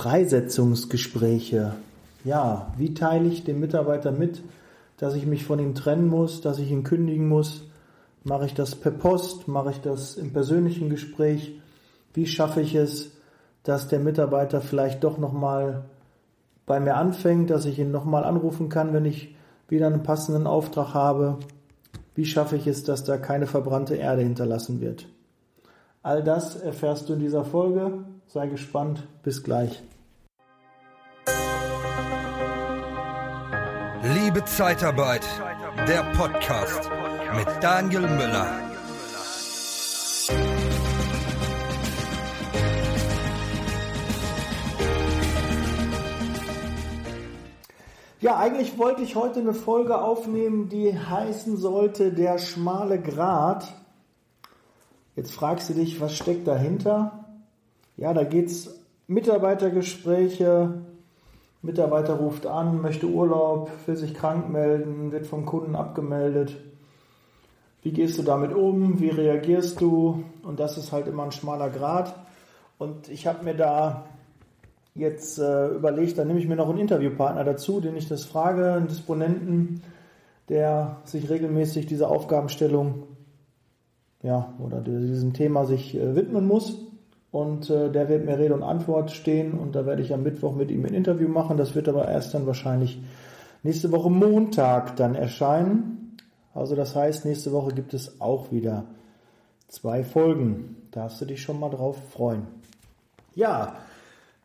Freisetzungsgespräche. Ja, wie teile ich dem Mitarbeiter mit, dass ich mich von ihm trennen muss, dass ich ihn kündigen muss? Mache ich das per Post? Mache ich das im persönlichen Gespräch? Wie schaffe ich es, dass der Mitarbeiter vielleicht doch nochmal bei mir anfängt, dass ich ihn nochmal anrufen kann, wenn ich wieder einen passenden Auftrag habe? Wie schaffe ich es, dass da keine verbrannte Erde hinterlassen wird? All das erfährst du in dieser Folge. Sei gespannt. Bis gleich. Liebe Zeitarbeit, der Podcast mit Daniel Müller. Ja, eigentlich wollte ich heute eine Folge aufnehmen, die heißen sollte Der schmale Grat. Jetzt fragst du dich, was steckt dahinter? Ja, da geht's Mitarbeitergespräche, Mitarbeiter ruft an, möchte Urlaub, will sich krank melden, wird vom Kunden abgemeldet. Wie gehst du damit um? Wie reagierst du? Und das ist halt immer ein schmaler Grat. Und ich habe mir da jetzt äh, überlegt, dann nehme ich mir noch einen Interviewpartner dazu, den ich das frage, einen Disponenten, der sich regelmäßig dieser Aufgabenstellung ja, oder diesem Thema sich äh, widmen muss. Und äh, der wird mir Rede und Antwort stehen und da werde ich am Mittwoch mit ihm ein Interview machen. Das wird aber erst dann wahrscheinlich nächste Woche Montag dann erscheinen. Also das heißt, nächste Woche gibt es auch wieder zwei Folgen. Da hast du dich schon mal drauf freuen. Ja,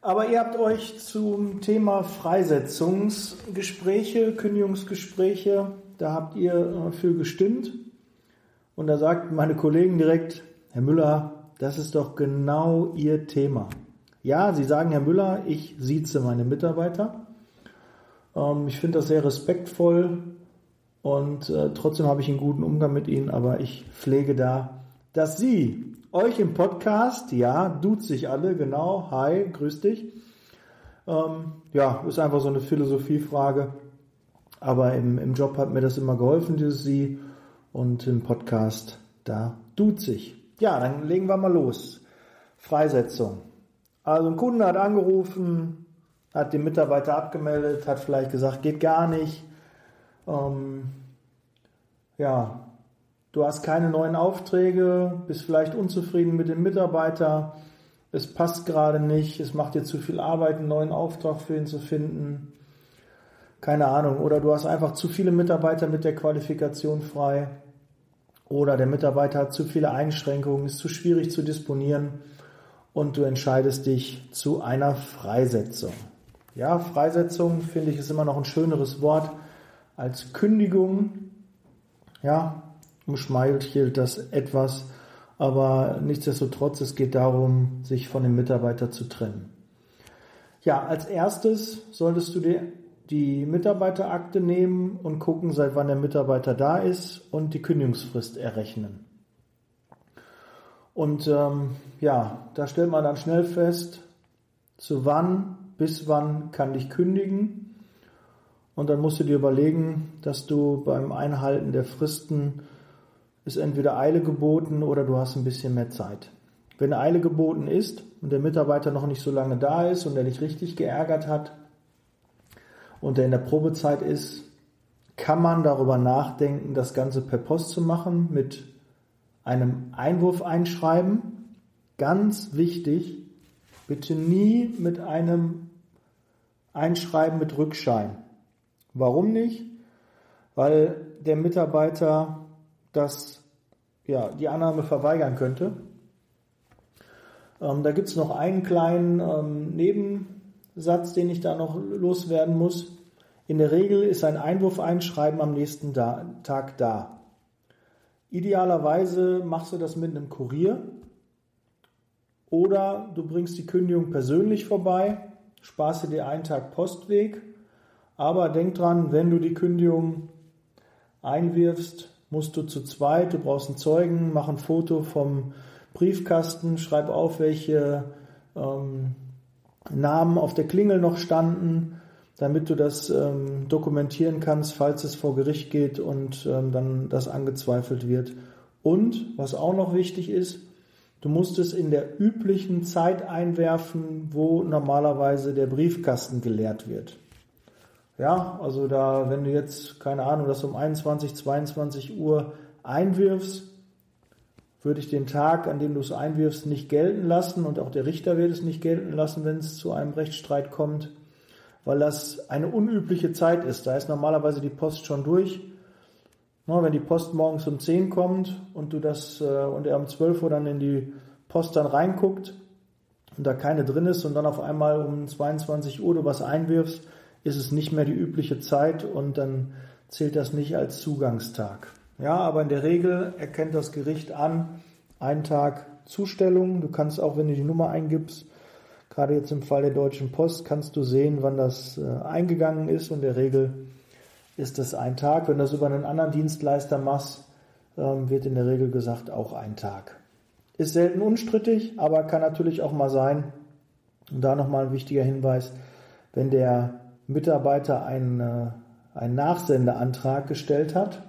aber ihr habt euch zum Thema Freisetzungsgespräche, Kündigungsgespräche, da habt ihr äh, für gestimmt. Und da sagt meine Kollegen direkt, Herr Müller, das ist doch genau Ihr Thema. Ja, Sie sagen, Herr Müller, ich sieze meine Mitarbeiter. Ähm, ich finde das sehr respektvoll und äh, trotzdem habe ich einen guten Umgang mit Ihnen, aber ich pflege da, dass Sie euch im Podcast, ja, duzt sich alle, genau, hi, grüß dich. Ähm, ja, ist einfach so eine Philosophiefrage. Aber im, im Job hat mir das immer geholfen, dieses Sie. Und im Podcast, da duzt sich. Ja, dann legen wir mal los. Freisetzung. Also ein Kunde hat angerufen, hat den Mitarbeiter abgemeldet, hat vielleicht gesagt, geht gar nicht. Ähm, ja, du hast keine neuen Aufträge, bist vielleicht unzufrieden mit dem Mitarbeiter, es passt gerade nicht, es macht dir zu viel Arbeit, einen neuen Auftrag für ihn zu finden. Keine Ahnung. Oder du hast einfach zu viele Mitarbeiter mit der Qualifikation frei. Oder der Mitarbeiter hat zu viele Einschränkungen, ist zu schwierig zu disponieren und du entscheidest dich zu einer Freisetzung. Ja, Freisetzung finde ich ist immer noch ein schöneres Wort als Kündigung. Ja, umschmeichelt das etwas, aber nichtsdestotrotz, es geht darum, sich von dem Mitarbeiter zu trennen. Ja, als erstes solltest du dir die Mitarbeiterakte nehmen und gucken, seit wann der Mitarbeiter da ist und die Kündigungsfrist errechnen. Und ähm, ja, da stellt man dann schnell fest, zu wann, bis wann kann ich kündigen. Und dann musst du dir überlegen, dass du beim Einhalten der Fristen ist entweder Eile geboten oder du hast ein bisschen mehr Zeit. Wenn Eile geboten ist und der Mitarbeiter noch nicht so lange da ist und er dich richtig geärgert hat und er in der Probezeit ist, kann man darüber nachdenken, das Ganze per Post zu machen mit einem Einwurf einschreiben. Ganz wichtig, bitte nie mit einem Einschreiben mit Rückschein. Warum nicht? Weil der Mitarbeiter das ja, die Annahme verweigern könnte. Ähm, da gibt es noch einen kleinen ähm, Nebensatz, den ich da noch loswerden muss. In der Regel ist ein Einwurfeinschreiben am nächsten Tag da. Idealerweise machst du das mit einem Kurier oder du bringst die Kündigung persönlich vorbei, sparst dir einen Tag Postweg, aber denk dran, wenn du die Kündigung einwirfst, musst du zu zweit, du brauchst einen Zeugen, mach ein Foto vom Briefkasten, schreib auf, welche ähm, Namen auf der Klingel noch standen, damit du das ähm, dokumentieren kannst, falls es vor Gericht geht und ähm, dann das angezweifelt wird. Und was auch noch wichtig ist, Du musst es in der üblichen Zeit einwerfen, wo normalerweise der Briefkasten geleert wird. Ja, also da, wenn du jetzt, keine Ahnung, das um 21, 22 Uhr einwirfst, würde ich den Tag, an dem du es einwirfst, nicht gelten lassen und auch der Richter wird es nicht gelten lassen, wenn es zu einem Rechtsstreit kommt, weil das eine unübliche Zeit ist. Da ist normalerweise die Post schon durch. Wenn die Post morgens um 10 kommt und du das äh, und er um 12 Uhr dann in die Post dann reinguckt und da keine drin ist und dann auf einmal um 22 Uhr du was einwirfst, ist es nicht mehr die übliche Zeit und dann zählt das nicht als Zugangstag. Ja, aber in der Regel erkennt das Gericht an, einen Tag Zustellung. Du kannst auch, wenn du die Nummer eingibst, gerade jetzt im Fall der Deutschen Post, kannst du sehen, wann das äh, eingegangen ist und in der Regel ist das ein Tag. Wenn du das über einen anderen Dienstleister machst, ähm, wird in der Regel gesagt auch ein Tag. Ist selten unstrittig, aber kann natürlich auch mal sein, und da nochmal ein wichtiger Hinweis, wenn der Mitarbeiter einen, äh, einen Nachsendeantrag gestellt hat,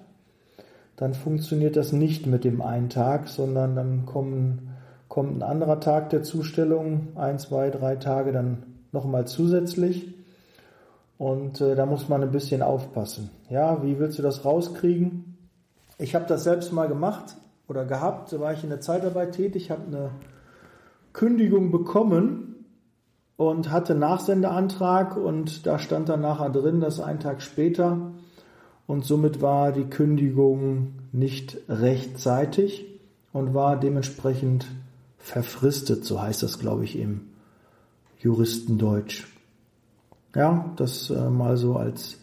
dann funktioniert das nicht mit dem einen Tag, sondern dann kommen, kommt ein anderer Tag der Zustellung, ein, zwei, drei Tage dann nochmal zusätzlich. Und äh, da muss man ein bisschen aufpassen. Ja, wie willst du das rauskriegen? Ich habe das selbst mal gemacht oder gehabt, da war ich in der Zeitarbeit tätig, habe eine Kündigung bekommen und hatte Nachsendeantrag und da stand dann nachher drin, dass ein Tag später und somit war die Kündigung nicht rechtzeitig und war dementsprechend verfristet, so heißt das, glaube ich, im Juristendeutsch. Ja, das äh, mal so als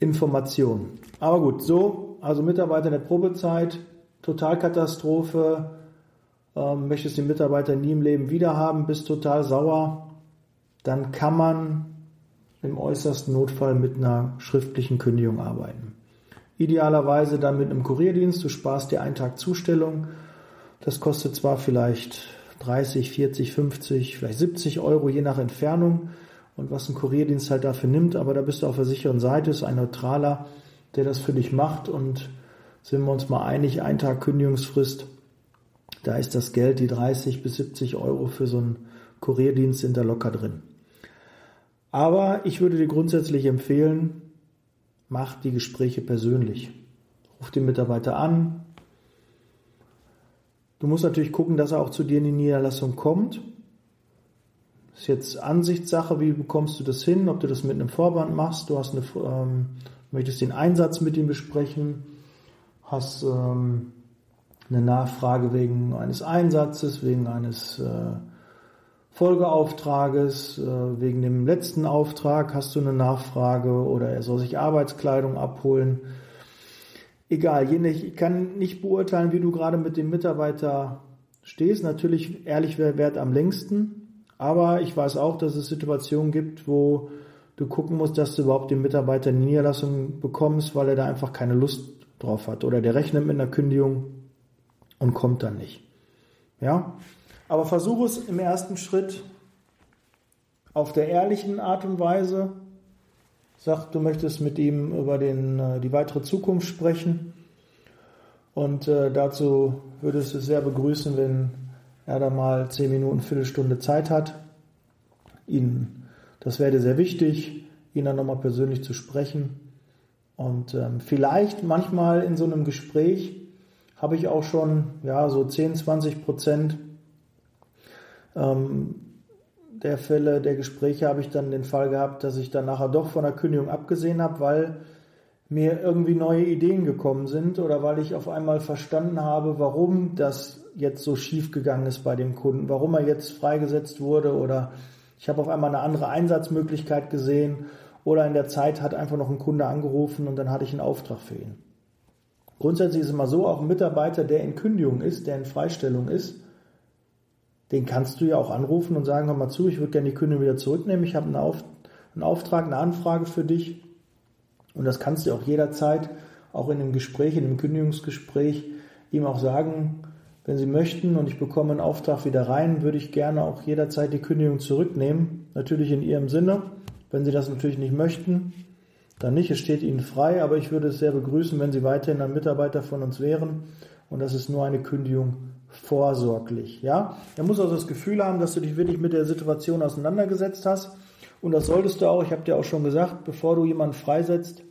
Information. Aber gut, so, also Mitarbeiter in der Probezeit, Totalkatastrophe, ähm, möchtest den Mitarbeiter nie im Leben wiederhaben, bist total sauer, dann kann man im äußersten Notfall mit einer schriftlichen Kündigung arbeiten. Idealerweise dann mit einem Kurierdienst. Du sparst dir einen Tag Zustellung. Das kostet zwar vielleicht 30, 40, 50, vielleicht 70 Euro je nach Entfernung und was ein Kurierdienst halt dafür nimmt, aber da bist du auf der sicheren Seite, ist ein neutraler, der das für dich macht und sind wir uns mal einig, ein Tag Kündigungsfrist, da ist das Geld, die 30 bis 70 Euro für so einen Kurierdienst sind da locker drin. Aber ich würde dir grundsätzlich empfehlen, mach die Gespräche persönlich. Ruf den Mitarbeiter an. Du musst natürlich gucken, dass er auch zu dir in die Niederlassung kommt. Das ist jetzt Ansichtssache, wie bekommst du das hin, ob du das mit einem Vorband machst, du hast eine, ähm, möchtest den Einsatz mit ihm besprechen, hast ähm, eine Nachfrage wegen eines Einsatzes, wegen eines äh, Folgeauftrages, äh, wegen dem letzten Auftrag hast du eine Nachfrage oder er soll sich Arbeitskleidung abholen. Egal, ich kann nicht beurteilen, wie du gerade mit dem Mitarbeiter stehst. Natürlich, ehrlich wert am längsten. Aber ich weiß auch, dass es Situationen gibt, wo du gucken musst, dass du überhaupt den Mitarbeiter in die Niederlassung bekommst, weil er da einfach keine Lust drauf hat. Oder der rechnet mit einer Kündigung und kommt dann nicht. Ja? Aber versuche es im ersten Schritt auf der ehrlichen Art und Weise. Sag, du möchtest mit ihm über den, äh, die weitere Zukunft sprechen. Und äh, dazu würdest du es sehr begrüßen, wenn er da mal zehn Minuten, Viertelstunde Zeit hat. Ihn, das wäre sehr wichtig, ihn dann nochmal persönlich zu sprechen. Und ähm, vielleicht manchmal in so einem Gespräch habe ich auch schon ja so 10, 20 Prozent ähm, der Fälle, der Gespräche habe ich dann den Fall gehabt, dass ich dann nachher doch von der Kündigung abgesehen habe, weil mir irgendwie neue Ideen gekommen sind oder weil ich auf einmal verstanden habe, warum das jetzt so schief gegangen ist bei dem Kunden, warum er jetzt freigesetzt wurde oder ich habe auf einmal eine andere Einsatzmöglichkeit gesehen oder in der Zeit hat einfach noch ein Kunde angerufen und dann hatte ich einen Auftrag für ihn. Grundsätzlich ist es immer so, auch ein Mitarbeiter, der in Kündigung ist, der in Freistellung ist, den kannst du ja auch anrufen und sagen, hör mal zu, ich würde gerne die Kündigung wieder zurücknehmen, ich habe einen, Auf, einen Auftrag, eine Anfrage für dich. Und das kannst du auch jederzeit, auch in einem Gespräch, in einem Kündigungsgespräch, ihm auch sagen, wenn Sie möchten und ich bekomme einen Auftrag wieder rein, würde ich gerne auch jederzeit die Kündigung zurücknehmen. Natürlich in Ihrem Sinne. Wenn Sie das natürlich nicht möchten, dann nicht. Es steht Ihnen frei, aber ich würde es sehr begrüßen, wenn Sie weiterhin ein Mitarbeiter von uns wären und dass es nur eine Kündigung vorsorglich. Ja, er muss also das Gefühl haben, dass du dich wirklich mit der Situation auseinandergesetzt hast. Und das solltest du auch. Ich habe dir auch schon gesagt, bevor du jemanden freisetzt,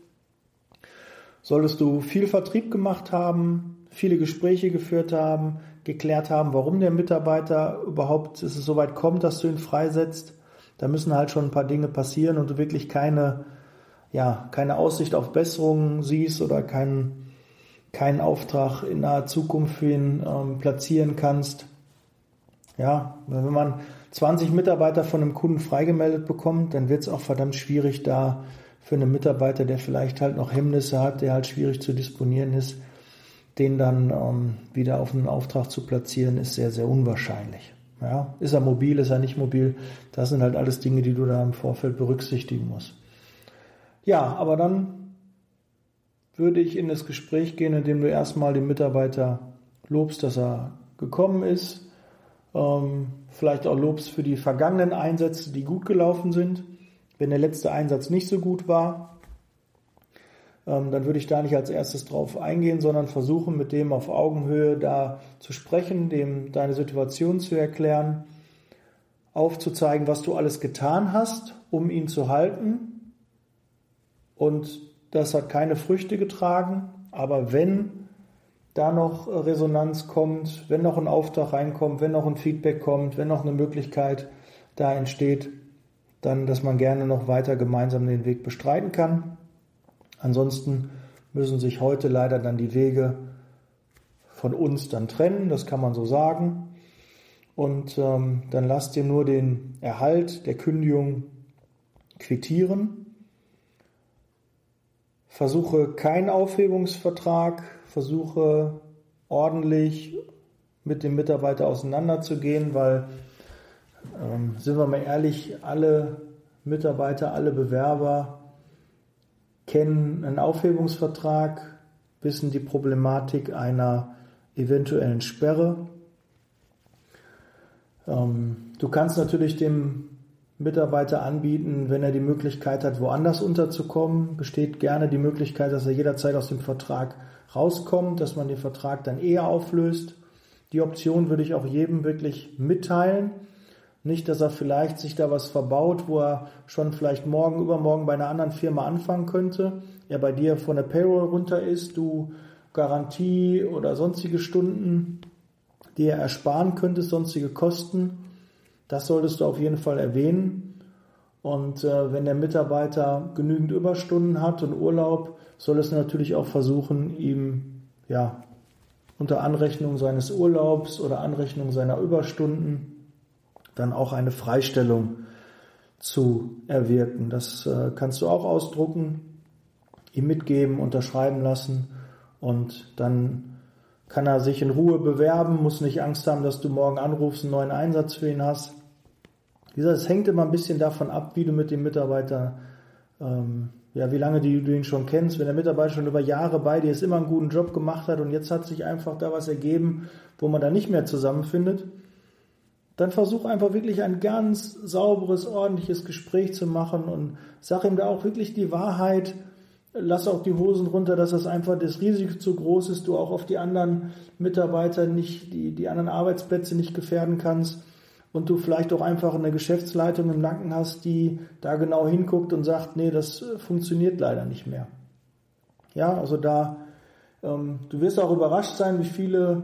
solltest du viel Vertrieb gemacht haben, viele Gespräche geführt haben, geklärt haben, warum der Mitarbeiter überhaupt es so weit kommt, dass du ihn freisetzt. Da müssen halt schon ein paar Dinge passieren und du wirklich keine, ja, keine Aussicht auf Besserungen siehst oder keinen, keinen Auftrag in naher Zukunft für ihn ähm, platzieren kannst. Ja, wenn man 20 Mitarbeiter von einem Kunden freigemeldet bekommt, dann wird es auch verdammt schwierig da für einen Mitarbeiter, der vielleicht halt noch Hemmnisse hat, der halt schwierig zu disponieren ist, den dann ähm, wieder auf einen Auftrag zu platzieren, ist sehr, sehr unwahrscheinlich. Ja, ist er mobil, ist er nicht mobil? Das sind halt alles Dinge, die du da im Vorfeld berücksichtigen musst. Ja, aber dann würde ich in das Gespräch gehen, indem du erstmal den Mitarbeiter lobst, dass er gekommen ist, ähm, vielleicht auch lobst für die vergangenen Einsätze, die gut gelaufen sind. Wenn der letzte Einsatz nicht so gut war, ähm, dann würde ich da nicht als erstes drauf eingehen, sondern versuchen, mit dem auf Augenhöhe da zu sprechen, dem deine Situation zu erklären, aufzuzeigen, was du alles getan hast, um ihn zu halten. Und das hat keine Früchte getragen, aber wenn da noch Resonanz kommt, wenn noch ein Auftrag reinkommt, wenn noch ein Feedback kommt, wenn noch eine Möglichkeit da entsteht, dann, dass man gerne noch weiter gemeinsam den Weg bestreiten kann. Ansonsten müssen sich heute leider dann die Wege von uns dann trennen, das kann man so sagen. Und ähm, dann lasst ihr nur den Erhalt der Kündigung quittieren. Versuche keinen Aufhebungsvertrag, versuche ordentlich mit dem Mitarbeiter auseinanderzugehen, weil, ähm, sind wir mal ehrlich, alle Mitarbeiter, alle Bewerber kennen einen Aufhebungsvertrag, wissen die Problematik einer eventuellen Sperre. Ähm, du kannst natürlich dem Mitarbeiter anbieten, wenn er die Möglichkeit hat, woanders unterzukommen, besteht gerne die Möglichkeit, dass er jederzeit aus dem Vertrag rauskommt, dass man den Vertrag dann eher auflöst. Die Option würde ich auch jedem wirklich mitteilen. Nicht, dass er vielleicht sich da was verbaut, wo er schon vielleicht morgen, übermorgen bei einer anderen Firma anfangen könnte, er bei dir von der Payroll runter ist, du Garantie oder sonstige Stunden, die er ersparen könntest, sonstige Kosten. Das solltest du auf jeden Fall erwähnen. Und äh, wenn der Mitarbeiter genügend Überstunden hat und Urlaub, soll es natürlich auch versuchen, ihm ja unter Anrechnung seines Urlaubs oder Anrechnung seiner Überstunden dann auch eine Freistellung zu erwirken. Das äh, kannst du auch ausdrucken, ihm mitgeben, unterschreiben lassen und dann kann er sich in Ruhe bewerben, muss nicht Angst haben, dass du morgen anrufst, einen neuen Einsatz für ihn hast. Wie gesagt, es hängt immer ein bisschen davon ab, wie du mit dem Mitarbeiter, ähm, ja, wie lange du ihn schon kennst. Wenn der Mitarbeiter schon über Jahre bei dir ist, immer einen guten Job gemacht hat und jetzt hat sich einfach da was ergeben, wo man da nicht mehr zusammenfindet, dann versuch einfach wirklich ein ganz sauberes, ordentliches Gespräch zu machen und sag ihm da auch wirklich die Wahrheit. Lass auch die Hosen runter, dass das einfach das Risiko zu groß ist, du auch auf die anderen Mitarbeiter nicht, die, die anderen Arbeitsplätze nicht gefährden kannst und du vielleicht auch einfach eine Geschäftsleitung im Nacken hast, die da genau hinguckt und sagt, nee, das funktioniert leider nicht mehr. Ja, also da, ähm, du wirst auch überrascht sein, wie viele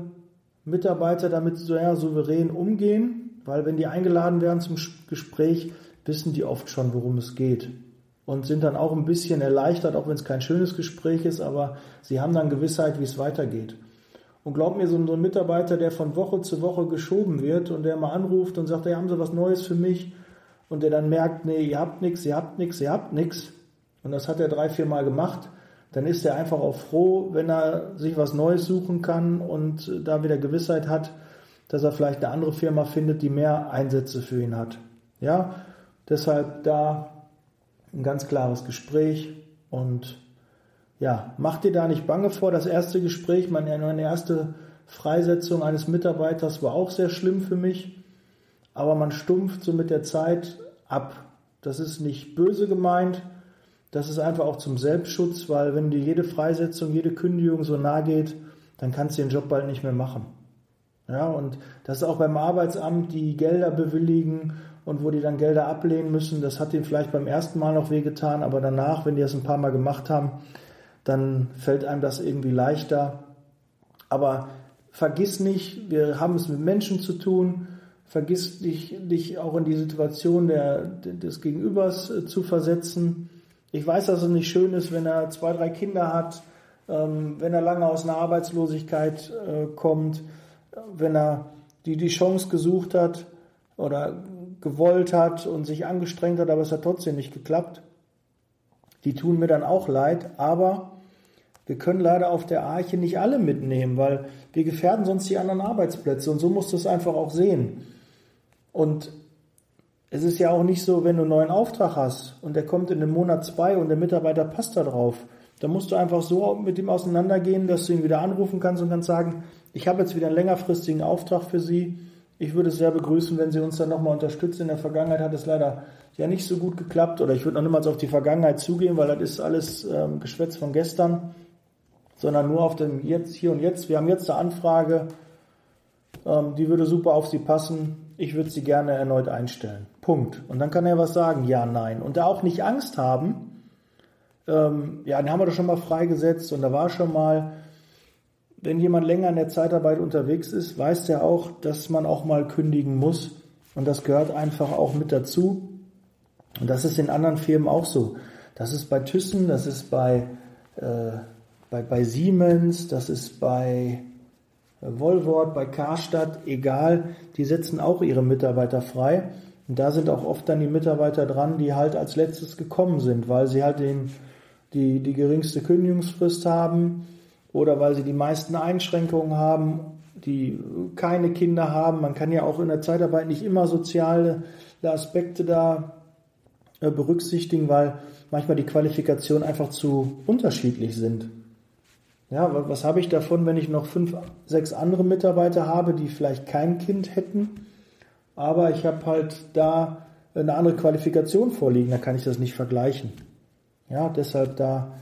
Mitarbeiter damit sehr souverän umgehen, weil wenn die eingeladen werden zum Gespräch, wissen die oft schon, worum es geht und sind dann auch ein bisschen erleichtert, auch wenn es kein schönes Gespräch ist, aber sie haben dann Gewissheit, wie es weitergeht. Und glaub mir, so ein Mitarbeiter, der von Woche zu Woche geschoben wird und der mal anruft und sagt, hey, haben Sie was Neues für mich? Und der dann merkt, nee, ihr habt nichts, ihr habt nichts, ihr habt nichts. Und das hat er drei, vier Mal gemacht dann ist er einfach auch froh, wenn er sich was Neues suchen kann und da wieder Gewissheit hat, dass er vielleicht eine andere Firma findet, die mehr Einsätze für ihn hat. Ja, deshalb da ein ganz klares Gespräch und ja, mach dir da nicht bange vor. Das erste Gespräch, meine, meine erste Freisetzung eines Mitarbeiters war auch sehr schlimm für mich, aber man stumpft so mit der Zeit ab. Das ist nicht böse gemeint, das ist einfach auch zum Selbstschutz, weil wenn dir jede Freisetzung, jede Kündigung so nahe geht, dann kannst du den Job bald nicht mehr machen. Ja, und das ist auch beim Arbeitsamt, die Gelder bewilligen und wo die dann Gelder ablehnen müssen. Das hat ihnen vielleicht beim ersten Mal noch wehgetan, aber danach, wenn die das ein paar Mal gemacht haben, dann fällt einem das irgendwie leichter. Aber vergiss nicht, wir haben es mit Menschen zu tun. Vergiss dich, dich auch in die Situation der, des Gegenübers äh, zu versetzen. Ich weiß, dass es nicht schön ist, wenn er zwei, drei Kinder hat, ähm, wenn er lange aus einer Arbeitslosigkeit äh, kommt, wenn er die, die Chance gesucht hat oder gewollt hat und sich angestrengt hat, aber es hat trotzdem nicht geklappt. Die tun mir dann auch leid, aber wir können leider auf der Arche nicht alle mitnehmen, weil wir gefährden sonst die anderen Arbeitsplätze und so musst du es einfach auch sehen. Und es ist ja auch nicht so, wenn du einen neuen Auftrag hast und der kommt in einem Monat zwei und der Mitarbeiter passt da drauf, dann musst du einfach so mit ihm auseinandergehen, dass du ihn wieder anrufen kannst und kannst sagen, ich habe jetzt wieder einen längerfristigen Auftrag für Sie ich würde es sehr begrüßen, wenn Sie uns dann nochmal unterstützen. In der Vergangenheit hat es leider ja nicht so gut geklappt oder ich würde noch niemals auf die Vergangenheit zugehen, weil das ist alles ähm, Geschwätz von gestern, sondern nur auf dem Jetzt, Hier und Jetzt. Wir haben jetzt eine Anfrage, ähm, die würde super auf Sie passen. Ich würde sie gerne erneut einstellen. Punkt. Und dann kann er was sagen, ja, nein. Und da auch nicht Angst haben, ähm, ja, den haben wir doch schon mal freigesetzt und da war schon mal, wenn jemand länger in der Zeitarbeit unterwegs ist, weiß er auch, dass man auch mal kündigen muss. Und das gehört einfach auch mit dazu. Und das ist in anderen Firmen auch so. Das ist bei Thyssen, das ist bei, äh, bei, bei Siemens, das ist bei äh, Volvort, bei Karstadt, egal. Die setzen auch ihre Mitarbeiter frei. Und da sind auch oft dann die Mitarbeiter dran, die halt als letztes gekommen sind, weil sie halt den, die, die geringste Kündigungsfrist haben oder weil sie die meisten Einschränkungen haben, die keine Kinder haben. Man kann ja auch in der Zeitarbeit nicht immer soziale Aspekte da äh, berücksichtigen, weil manchmal die Qualifikationen einfach zu unterschiedlich sind. Ja, was habe ich davon, wenn ich noch fünf, sechs andere Mitarbeiter habe, die vielleicht kein Kind hätten, aber ich habe halt da eine andere Qualifikation vorliegen, da kann ich das nicht vergleichen. Ja, deshalb da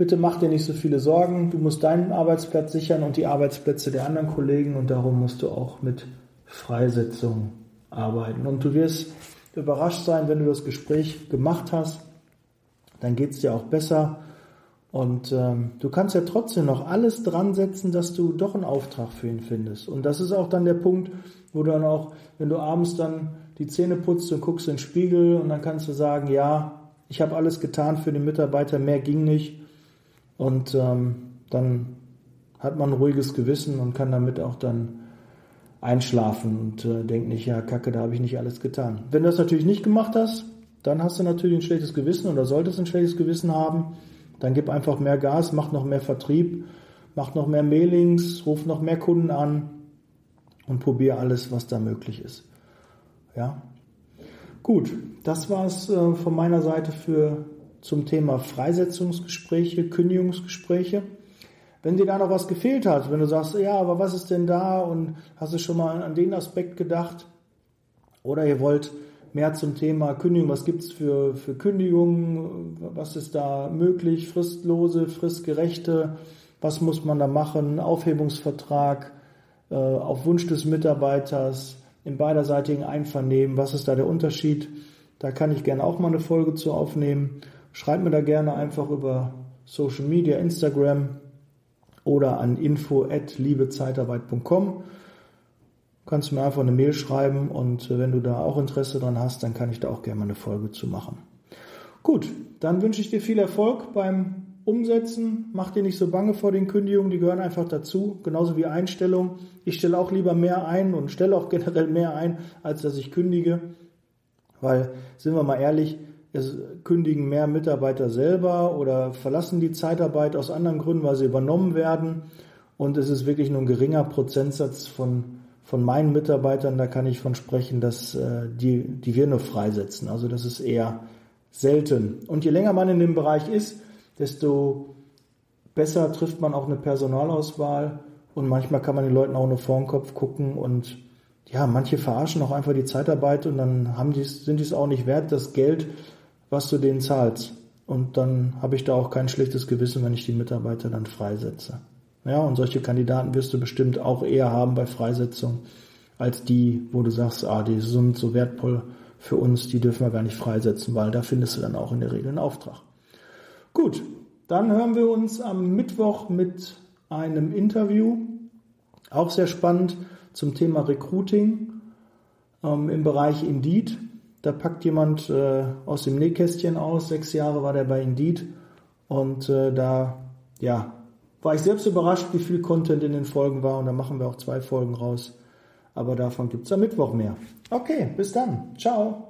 bitte mach dir nicht so viele Sorgen, du musst deinen Arbeitsplatz sichern und die Arbeitsplätze der anderen Kollegen und darum musst du auch mit Freisetzung arbeiten. Und du wirst überrascht sein, wenn du das Gespräch gemacht hast, dann geht es dir auch besser. Und ähm, du kannst ja trotzdem noch alles dran setzen, dass du doch einen Auftrag für ihn findest. Und das ist auch dann der Punkt, wo dann auch, wenn du abends dann die Zähne putzt und guckst in den Spiegel und dann kannst du sagen, ja, ich habe alles getan für den Mitarbeiter, mehr ging nicht. Und ähm, dann hat man ein ruhiges Gewissen und kann damit auch dann einschlafen und äh, denkt nicht, ja, Kacke, da habe ich nicht alles getan. Wenn du das natürlich nicht gemacht hast, dann hast du natürlich ein schlechtes Gewissen oder solltest ein schlechtes Gewissen haben. Dann gib einfach mehr Gas, mach noch mehr Vertrieb, mach noch mehr Mailings, ruf noch mehr Kunden an und probier alles, was da möglich ist. Ja. Gut, das war's äh, von meiner Seite für zum Thema Freisetzungsgespräche, Kündigungsgespräche. Wenn dir da noch was gefehlt hat, wenn du sagst, ja, aber was ist denn da und hast du schon mal an den Aspekt gedacht oder ihr wollt mehr zum Thema Kündigung, was gibt's für, für Kündigungen, was ist da möglich, fristlose, fristgerechte, was muss man da machen, Aufhebungsvertrag äh, auf Wunsch des Mitarbeiters, im beiderseitigen Einvernehmen, was ist da der Unterschied? Da kann ich gerne auch mal eine Folge zu aufnehmen. Schreibt mir da gerne einfach über Social Media, Instagram oder an info at liebezeitarbeit.com. Kannst mir einfach eine Mail schreiben und äh, wenn du da auch Interesse dran hast, dann kann ich da auch gerne mal eine Folge zu machen. Gut, dann wünsche ich dir viel Erfolg beim Umsetzen. Mach dir nicht so bange vor den Kündigungen, die gehören einfach dazu, genauso wie Einstellung. Ich stelle auch lieber mehr ein und stelle auch generell mehr ein, als dass ich kündige. Weil, sind wir mal ehrlich, es kündigen mehr Mitarbeiter selber oder verlassen die Zeitarbeit aus anderen Gründen, weil sie übernommen werden. Und es ist wirklich nur ein geringer Prozentsatz von, von meinen Mitarbeitern, da kann ich von sprechen, dass äh, die, die wir nur freisetzen. Also das ist eher selten. Und je länger man in dem Bereich ist, desto besser trifft man auch eine Personalauswahl und manchmal kann man den Leuten auch nur vor den Kopf gucken und ja, manche verarschen auch einfach die Zeitarbeit und dann haben die, sind die es auch nicht wert, das Geld was du denen zahlst. Und dann habe ich da auch kein schlechtes Gewissen, wenn ich die Mitarbeiter dann freisetze. Ja, und solche Kandidaten wirst du bestimmt auch eher haben bei Freisetzung als die, wo du sagst, ah, die sind so wertvoll für uns, die dürfen wir gar nicht freisetzen, weil da findest du dann auch in der Regel einen Auftrag. Gut, dann hören wir uns am Mittwoch mit einem Interview, auch sehr spannend, zum Thema Recruiting ähm, im Bereich Indeed. Da packt jemand äh, aus dem Nähkästchen aus. Sechs Jahre war der bei Indeed. Und äh, da, ja, war ich selbst überrascht, wie viel Content in den Folgen war. Und da machen wir auch zwei Folgen raus. Aber davon gibt es am Mittwoch mehr. Okay, bis dann. Ciao.